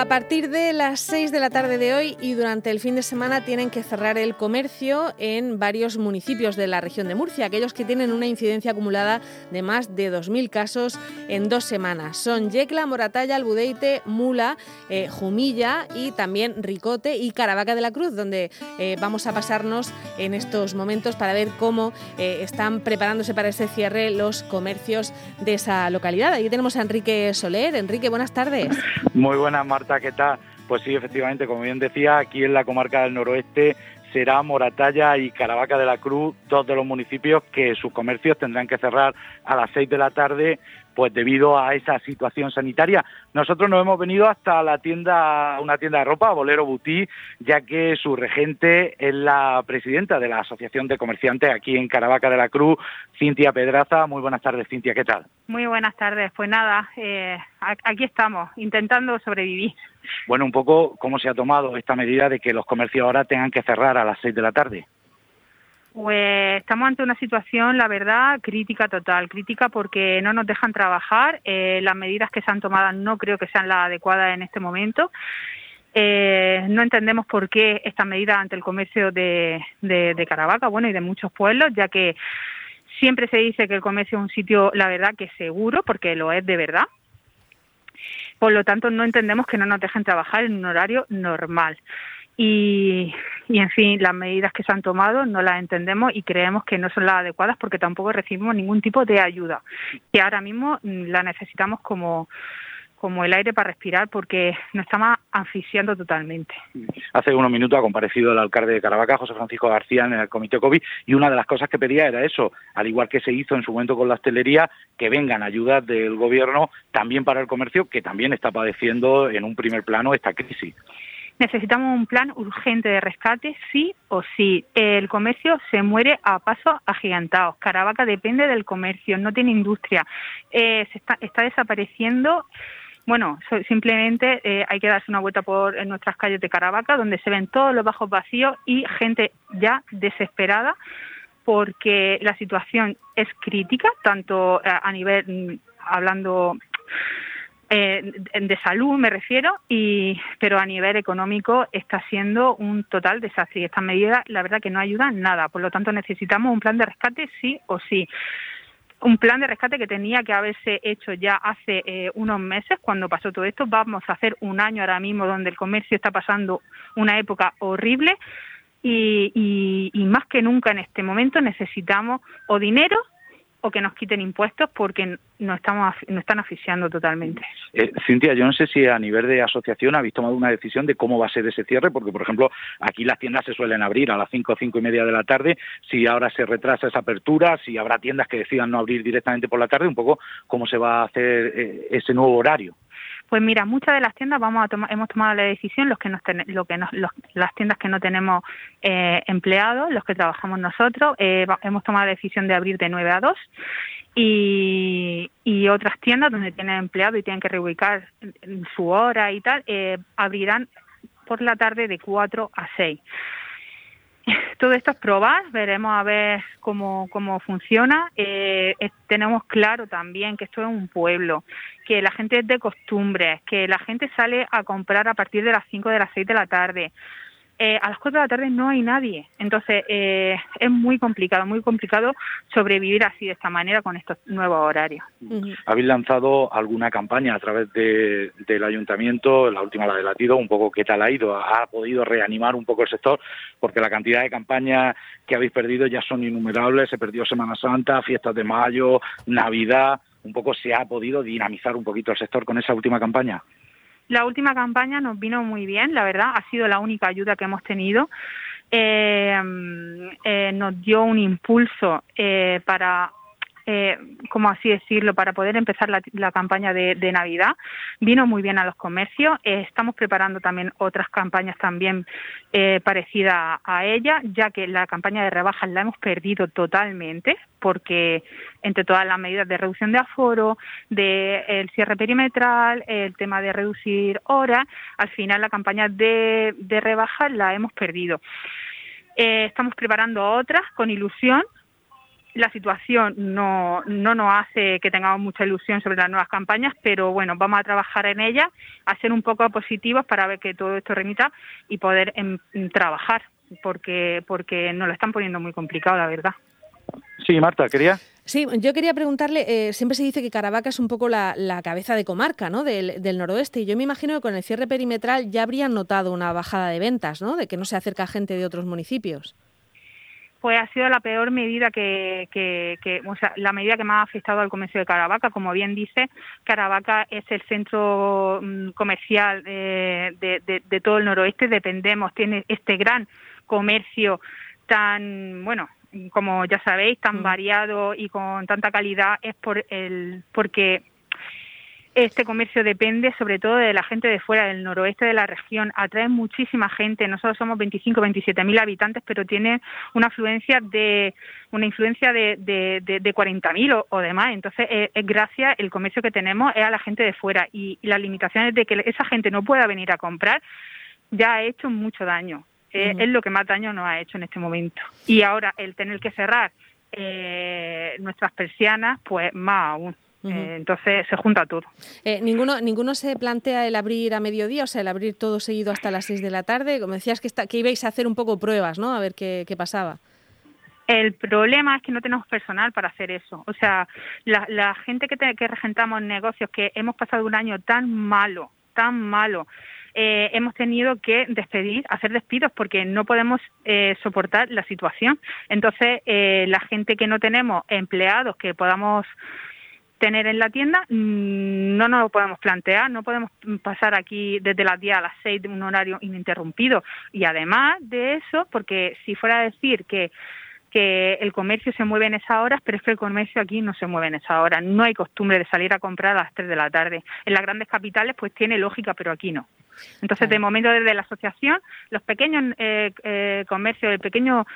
A partir de las 6 de la tarde de hoy y durante el fin de semana tienen que cerrar el comercio en varios municipios de la región de Murcia, aquellos que tienen una incidencia acumulada de más de 2.000 casos en dos semanas. Son Yecla, Moratalla, Albudeite, Mula, eh, Jumilla y también Ricote y Caravaca de la Cruz, donde eh, vamos a pasarnos en estos momentos para ver cómo eh, están preparándose para ese cierre los comercios de esa localidad. Aquí tenemos a Enrique Soler. Enrique, buenas tardes. Muy buenas, ¿qué tal? Pues sí, efectivamente, como bien decía, aquí en la comarca del noroeste será Moratalla y Caravaca de la Cruz, dos de los municipios que sus comercios tendrán que cerrar a las seis de la tarde pues debido a esa situación sanitaria. Nosotros nos hemos venido hasta la tienda, una tienda de ropa, Bolero Butí, ya que su regente es la presidenta de la Asociación de Comerciantes aquí en Caravaca de la Cruz, Cintia Pedraza. Muy buenas tardes, Cintia, ¿qué tal? Muy buenas tardes. Pues nada, eh, aquí estamos, intentando sobrevivir. Bueno, un poco cómo se ha tomado esta medida de que los comercios ahora tengan que cerrar a las seis de la tarde. Pues estamos ante una situación, la verdad, crítica total, crítica porque no nos dejan trabajar, eh, las medidas que se han tomado no creo que sean las adecuadas en este momento. Eh, no entendemos por qué esta medida ante el comercio de, de, Caravaca, bueno, y de muchos pueblos, ya que siempre se dice que el comercio es un sitio, la verdad, que es seguro, porque lo es de verdad. Por lo tanto, no entendemos que no nos dejen trabajar en un horario normal. Y, en fin, las medidas que se han tomado no las entendemos y creemos que no son las adecuadas porque tampoco recibimos ningún tipo de ayuda, que ahora mismo mm, la necesitamos como, como el aire para respirar porque nos estamos asfixiando totalmente. Hace unos minutos ha comparecido el alcalde de Caravaca, José Francisco García, en el comité COVID y una de las cosas que pedía era eso, al igual que se hizo en su momento con la hostelería, que vengan ayudas del gobierno también para el comercio, que también está padeciendo en un primer plano esta crisis necesitamos un plan urgente de rescate, sí o sí. El comercio se muere a pasos agigantados. Caravaca depende del comercio, no tiene industria. Eh, se está, está desapareciendo bueno, simplemente eh, hay que darse una vuelta por en nuestras calles de Caravaca, donde se ven todos los bajos vacíos y gente ya desesperada porque la situación es crítica, tanto eh, a nivel, mm, hablando eh, de salud me refiero, y, pero a nivel económico está siendo un total desastre y estas medidas la verdad que no ayudan nada. Por lo tanto necesitamos un plan de rescate sí o sí. Un plan de rescate que tenía que haberse hecho ya hace eh, unos meses cuando pasó todo esto. Vamos a hacer un año ahora mismo donde el comercio está pasando una época horrible y, y más que nunca en este momento necesitamos o dinero o que nos quiten impuestos porque nos, estamos, nos están asfixiando totalmente. Eh, Cintia, yo no sé si a nivel de asociación habéis tomado una decisión de cómo va a ser ese cierre, porque, por ejemplo, aquí las tiendas se suelen abrir a las cinco o cinco y media de la tarde, si ahora se retrasa esa apertura, si habrá tiendas que decidan no abrir directamente por la tarde, un poco cómo se va a hacer eh, ese nuevo horario. Pues mira, muchas de las tiendas vamos a tomar, hemos tomado la decisión, los que nos lo que nos, las tiendas que no tenemos eh, empleados, los que trabajamos nosotros, eh, hemos tomado la decisión de abrir de 9 a 2 y, y otras tiendas donde tienen empleados y tienen que reubicar su hora y tal, eh, abrirán por la tarde de 4 a 6. Todo esto es probar, veremos a ver cómo, cómo funciona. Eh, tenemos claro también que esto es un pueblo, que la gente es de costumbres, que la gente sale a comprar a partir de las 5 de las 6 de la tarde. Eh, a las 4 de la tarde no hay nadie. Entonces, eh, es muy complicado, muy complicado sobrevivir así de esta manera con estos nuevos horarios. ¿Habéis lanzado alguna campaña a través del ayuntamiento, la última la de Latido, un poco qué tal ha ido? ¿Ha podido reanimar un poco el sector? Porque la cantidad de campañas que habéis perdido ya son innumerables. Se perdió Semana Santa, fiestas de mayo, Navidad. ¿Un poco se ha podido dinamizar un poquito el sector con esa última campaña? La última campaña nos vino muy bien, la verdad, ha sido la única ayuda que hemos tenido. Eh, eh, nos dio un impulso eh, para eh, como así decirlo, para poder empezar la, campaña de, Navidad. Vino muy bien a los comercios. Eh, estamos preparando también otras campañas también eh, parecidas a ella, ya que la campaña de rebajas la hemos perdido totalmente, porque entre todas las medidas de reducción de aforo, de el cierre perimetral, el tema de reducir horas, al final la campaña de, de rebajas la hemos perdido. estamos preparando otras con ilusión la situación no, no nos hace que tengamos mucha ilusión sobre las nuevas campañas, pero bueno, vamos a trabajar en ellas, a ser un poco positivos para ver que todo esto remita y poder em, trabajar, porque, porque nos lo están poniendo muy complicado, la verdad. Sí, Marta, quería. Sí, yo quería preguntarle, eh, siempre se dice que Caravaca es un poco la, cabeza de comarca ¿no? del, del, noroeste y yo me imagino que con el cierre perimetral ya habrían notado una bajada de ventas, ¿no? de que no se acerca gente de otros municipios pues ha sido la peor medida que, que, o sea, la medida que más ha afectado al comercio de Caravaca. Como bien dice, Caravaca es el centro mm, comercial de, de, todo el noroeste. Dependemos, tiene este gran comercio tan, bueno, como ya sabéis, tan mm. variado y con tanta calidad es por el porque este comercio depende sobre todo de la gente de fuera del noroeste de la región. Atrae muchísima gente. Nosotros somos 25, 27 mil habitantes, pero tiene una afluencia de una influencia de, de, de, 40 mil o, demás. Entonces, eh, es gracias el comercio que tenemos es a la gente de fuera y, las limitaciones de que esa gente no pueda venir a comprar ya ha hecho mucho daño. Eh, es lo que más daño nos ha hecho en este momento. Y ahora el tener que cerrar eh, nuestras persianas, pues más aún. Eh, entonces se junta todo. Eh, ¿ninguno, ¿Ninguno se plantea el abrir a mediodía, o sea, el abrir todo seguido hasta las 6 de la tarde? Como decías que, está, que ibais a hacer un poco pruebas, ¿no? A ver qué, pasaba. El problema es que no tenemos personal para hacer eso. O sea, la, gente que, que regentamos negocios, que hemos pasado un año tan malo, tan malo, eh, hemos tenido que despedir, hacer despidos porque no podemos soportar la situación. Entonces, la gente que no tenemos empleados que podamos tener en la tienda, mm, no nos lo podemos plantear, no podemos pasar aquí desde las 10 a las 6 de un horario ininterrumpido. Y además de eso, porque si fuera a decir que que el comercio se mueve en esa hora, pero es que el comercio aquí no se mueve en esa hora. No hay costumbre de salir a comprar a las 3 de la tarde. En las grandes capitales pues tiene lógica, pero aquí no. Entonces, de momento, desde la asociación, los pequeños eh, eh, comercios, el pequeño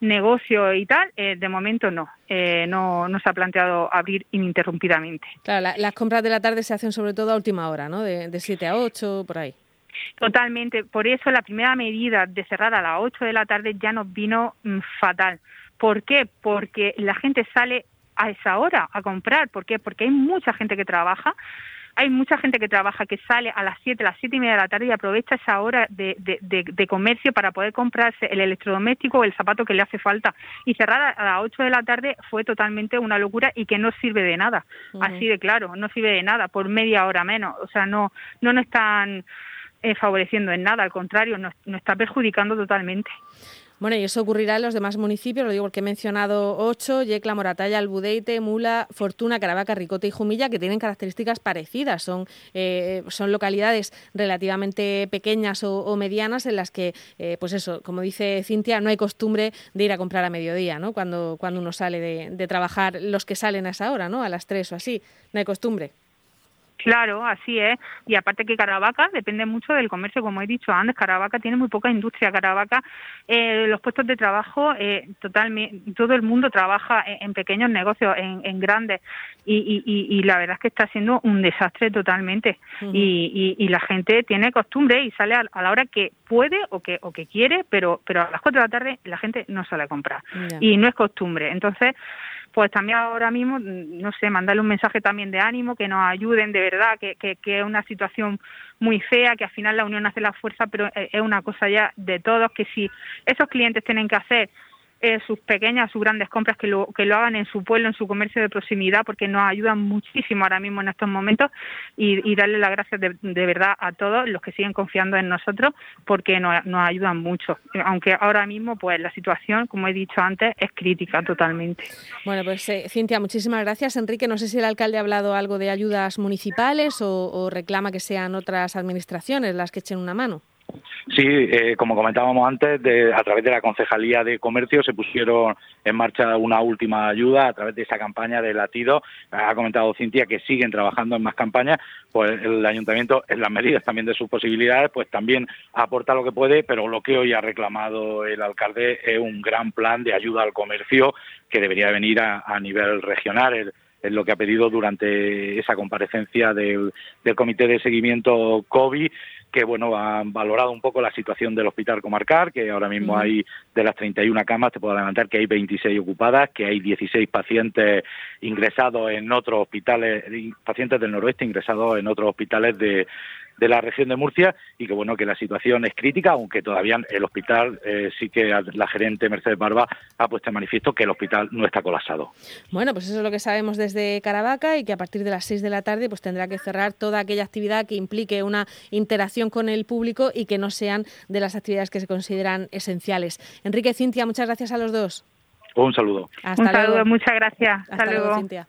negocio y tal, eh, de momento no. Eh, no. No se ha planteado abrir ininterrumpidamente. Claro, las compras de la tarde se hacen sobre todo a última hora, ¿no? De, de 7 a 8, por ahí. Totalmente. Por eso la primera medida de cerrar a las 8 de la tarde ya nos vino mm, fatal. ¿Por qué? Porque la gente sale a esa hora a comprar. ¿Por qué? Porque hay mucha gente que trabaja hay mucha gente que trabaja, que sale a las 7, las 7 y media de la tarde y aprovecha esa hora de, de, comercio para poder comprarse el electrodoméstico o el zapato que le hace falta. Y cerrar a las 8 de la tarde fue totalmente una locura y que no sirve de nada. Así de claro, no sirve de nada, por media hora menos. O sea, no, no nos están eh, favoreciendo en nada, al contrario, nos está perjudicando totalmente. Bueno, y eso ocurrirá en los demás municipios, lo digo porque he mencionado ocho, Yecla, Moratalla, Albudeite, Mula, Fortuna, Caravaca, Ricote y Jumilla, que tienen características parecidas. Son, eh, son localidades relativamente pequeñas o, medianas en las que, eh, pues eso, como dice Cintia, no hay costumbre de ir a comprar a mediodía, ¿no? Cuando, cuando uno sale de, de trabajar, los que salen a esa hora, ¿no? A las tres o así, no hay costumbre. Claro, así es. Y aparte que Caravaca depende mucho del comercio, como he dicho antes. Caravaca tiene muy poca industria. Caravaca, eh, los puestos de trabajo, eh, totalmente, todo el mundo trabaja en, pequeños negocios, en, grandes. Y, y, la verdad es que está siendo un desastre totalmente. y, la gente tiene costumbre y sale a, la hora que puede o que, o que quiere, pero, pero a las cuatro de la tarde la gente no sale a comprar. Y no es costumbre. Entonces, pues también ahora mismo, no sé, mandarle un mensaje también de ánimo, que nos ayuden de verdad, que, que, que es una situación muy fea, que al final la unión hace la fuerza, pero es una cosa ya de todos, que si esos clientes tienen que hacer eh, sus pequeñas, sus grandes compras, que lo, que lo hagan en su pueblo, en su comercio de proximidad, porque nos ayudan muchísimo ahora mismo en estos momentos y, darle las gracias de, verdad a todos los que siguen confiando en nosotros, porque nos, ayudan mucho. Aunque ahora mismo, pues la situación, como he dicho antes, es crítica totalmente. Bueno, pues eh, Cintia, muchísimas gracias. Enrique, no sé si el alcalde ha hablado algo de ayudas municipales o reclama que sean otras administraciones las que echen una mano. Sí, eh, como comentábamos antes, a través de la Concejalía de Comercio se pusieron en marcha una última ayuda a través de esa campaña de latido. Ha comentado Cintia que siguen trabajando en más campañas, pues el ayuntamiento, en las medidas también de sus posibilidades, pues también aporta lo que puede, pero lo que hoy ha reclamado el alcalde es un gran plan de ayuda al comercio que debería venir a, nivel regional. es lo que ha pedido durante esa comparecencia del, del Comité de Seguimiento COVID que bueno han valorado un poco la situación del hospital comarcal, que ahora mismo hay de las 31 camas, te puedo adelantar que hay 26 ocupadas, que hay 16 pacientes ingresados en otros hospitales, pacientes del noroeste ingresados en otros hospitales de de la región de Murcia y que bueno que la situación es crítica, aunque todavía el hospital eh, sí que la gerente Mercedes Barba ha puesto en manifiesto que el hospital no está colapsado. Bueno, pues eso es lo que sabemos desde Caravaca y que a partir de las 6 de la tarde pues tendrá que cerrar toda aquella actividad que implique una interacción con el público y que no sean de las actividades que se consideran esenciales. Enrique Cintia, muchas gracias a los dos. Un saludo. Hasta Un saludo, muchas gracias. Hasta, luego, Cintia.